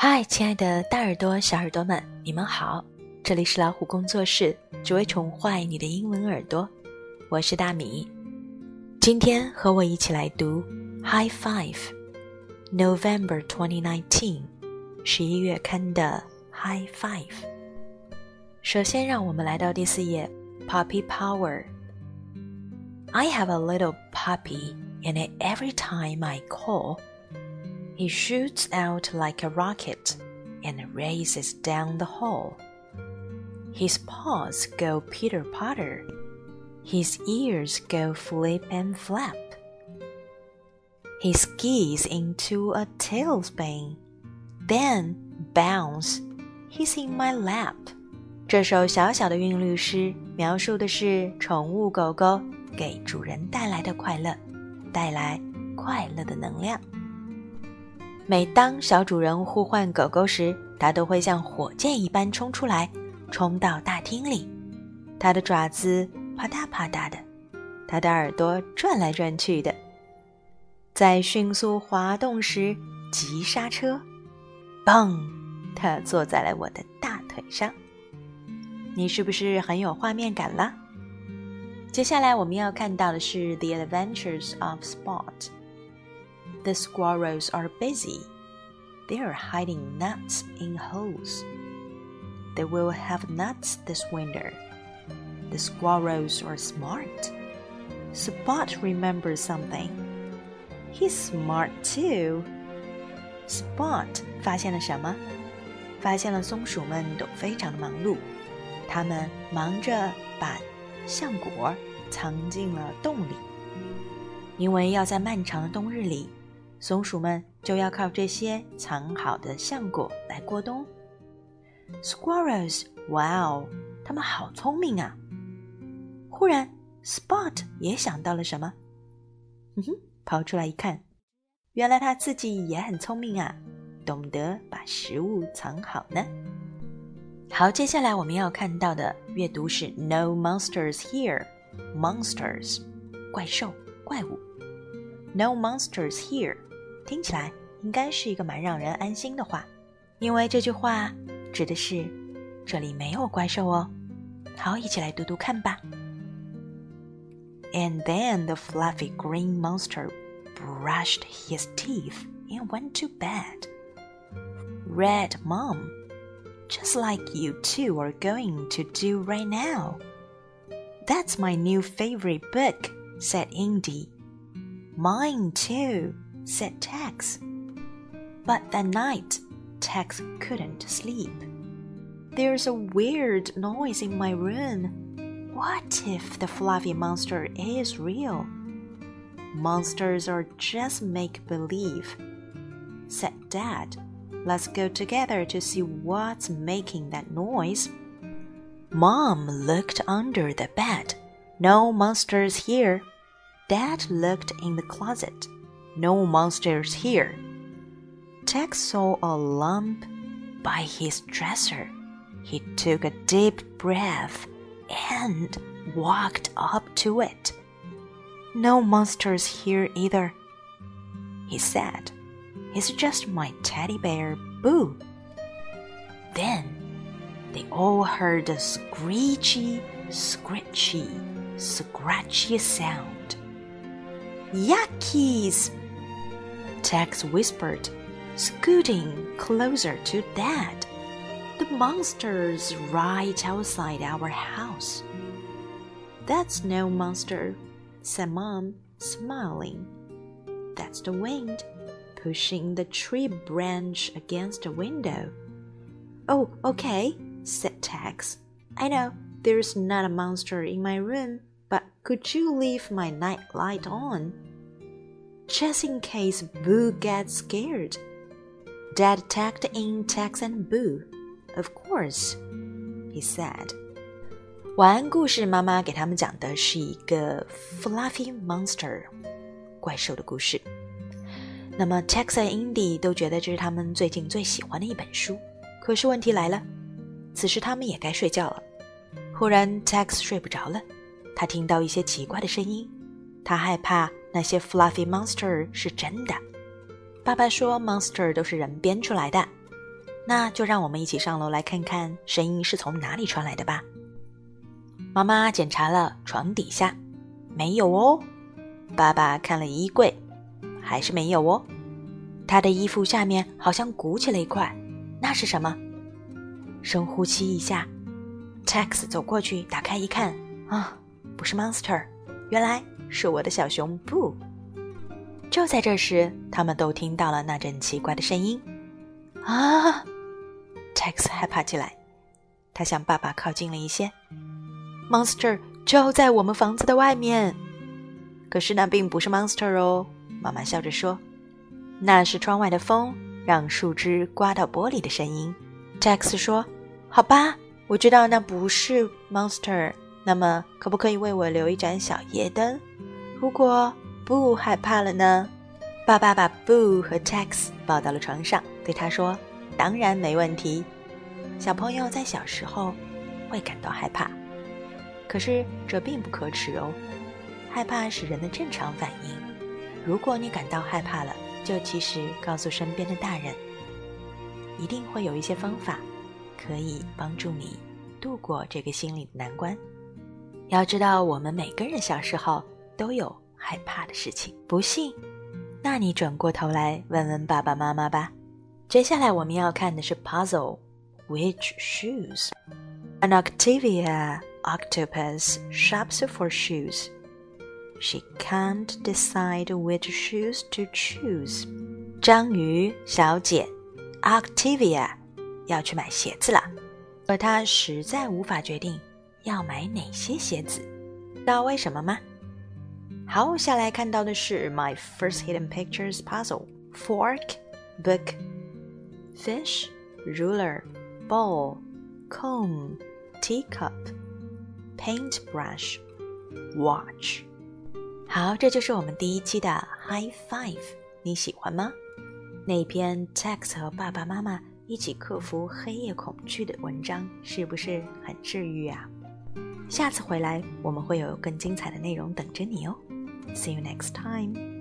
嗨，亲爱的大耳朵、小耳朵们，你们好！这里是老虎工作室，只为宠坏你的英文耳朵。我是大米，今天和我一起来读《High Five》，November 2019，十一月刊的《High Five》。首先，让我们来到第四页，Puppy Power。I have a little puppy, and every time I call, he shoots out like a rocket and races down the hall. His paws go pitter patter. His ears go flip and flap. He skis into a tailspin, then bounce. He's in my lap. 这首小小的韵律诗描述的是宠物狗狗给主人带来的快乐，带来快乐的能量。 每当小主人呼唤狗狗时，它都会像火箭一般冲出来，冲到大厅里。它的爪子啪嗒啪嗒的，它的耳朵转来转去的。在迅速滑动时，急刹车，嘣！它坐在了我的大腿上。你是不是很有画面感了？接下来我们要看到的是《The Adventures of Spot》。The squirrels are busy. They are hiding nuts in holes. They will have nuts this winter. The squirrels are smart. Spot remembers something. He's smart too. Spot 发现了什么？发现了松鼠们都非常的忙碌，他们忙着把橡果藏进了洞里，因为要在漫长的冬日里， 松鼠们就要靠这些藏好的橡果来过冬。Squirrels，哇哦，它们好聪明啊！忽然，Spot 也想到了什么，嗯哼，跑出来一看，原来他自己也很聪明啊，懂得把食物藏好呢。好，接下来我们要看到的阅读是 “No monsters here”。Monsters，怪兽、怪物。No monsters here，听起来应该是一个蛮让人安心的话，因为这句话指的是这里没有怪兽哦。好，一起来读读看吧。And then the fluffy green monster brushed his teeth and went to bed. Red Mom just like you two are going to do right now. That's my new favorite book, said Indy. Mine too, said Tex. But that night, Tex couldn't sleep. There's a weird noise in my room. What if the fluffy monster is real? Monsters are just make believe, said Dad. Let's go together to see what's making that noise. Mom looked under the bed. No monsters here. Dad looked in the closet. No monsters here. Tex saw a lump by his dresser. He took a deep breath and walked up to it. No monsters here either, he said. It's just my teddy bear, Boo. Then they all heard a screechy, scritchy, scratchy sound. Yuckies! Tex whispered, scooting closer to Dad. The monster's right outside our house. That's no monster, said Mom, smiling. That's the wind pushing the tree branch against the window. Oh, okay, said Tex. I know there's not a monster in my room, but could you leave my night light on? Just in case Boo gets scared. Dad tacked in Tex and Boo. Of course, he said. 晚安故事，妈妈给他们讲的是一个 fluffy monster 怪兽的故事。那么，Tex 和 Indy 都觉得这是他们最近最喜欢的一本书。可是问题来了，此时他们也该睡觉了。忽然，Tex 睡不着了，他听到一些奇怪的声音，他害怕那些 fluffy monster 是真的。爸爸说，monster 都是人编出来的。那就让我们一起上楼来看看声音是从哪里传来的吧。妈妈检查了床底下，没有哦。爸爸看了衣柜，还是没有哦。他的衣服下面好像鼓起了一块，那是什么？深呼吸一下，Tex 走过去打开一看，啊，不是 Monster，原来是我的小熊 Boo。就在这时，他们都听到了那阵奇怪的声音。啊！Tex 害怕起来，他向爸爸靠近了一些。Monster 就在我们房子的外面，可是那并不是 Monster 哦。妈妈笑着说：“那是窗外的风让树枝刮到玻璃的声音。” Tex 说：“好吧，我知道那不是 Monster。那么，可不可以为我留一盏小夜灯？如果不害怕了呢？”爸爸把 Boo 和 Tex 抱到了床上，对他说：“当然没问题。小朋友在小时候会感到害怕。”可是这并不可耻哦，害怕是人的正常反应。如果你感到害怕了，就及时告诉身边的大人，一定会有一些方法可以帮助你度过这个心理难关。要知道，我们每个人小时候都有害怕的事情。不信，那你转过头来问问爸爸妈妈吧。接下来我们要看的是 puzzle，which shoes？An Octavia。octopus shops for shoes. She can't decide which shoes to choose. 章鱼小姐 Octavia 要去买鞋子了，而她实在无法决定要买哪些鞋子。知道为什么吗？好，下来看到的是 My First Hidden Pictures Puzzle: Fork, Book, Fish, Ruler, Bowl, Comb, Teacup. paintbrush, watch。好，这就是我们第一期的 High Five，你喜欢吗？那篇 Tex 和爸爸妈妈一起克服黑夜恐惧的文章，是不是很治愈啊？下次回来我们会有更精彩的内容等着你哦。 See you next time.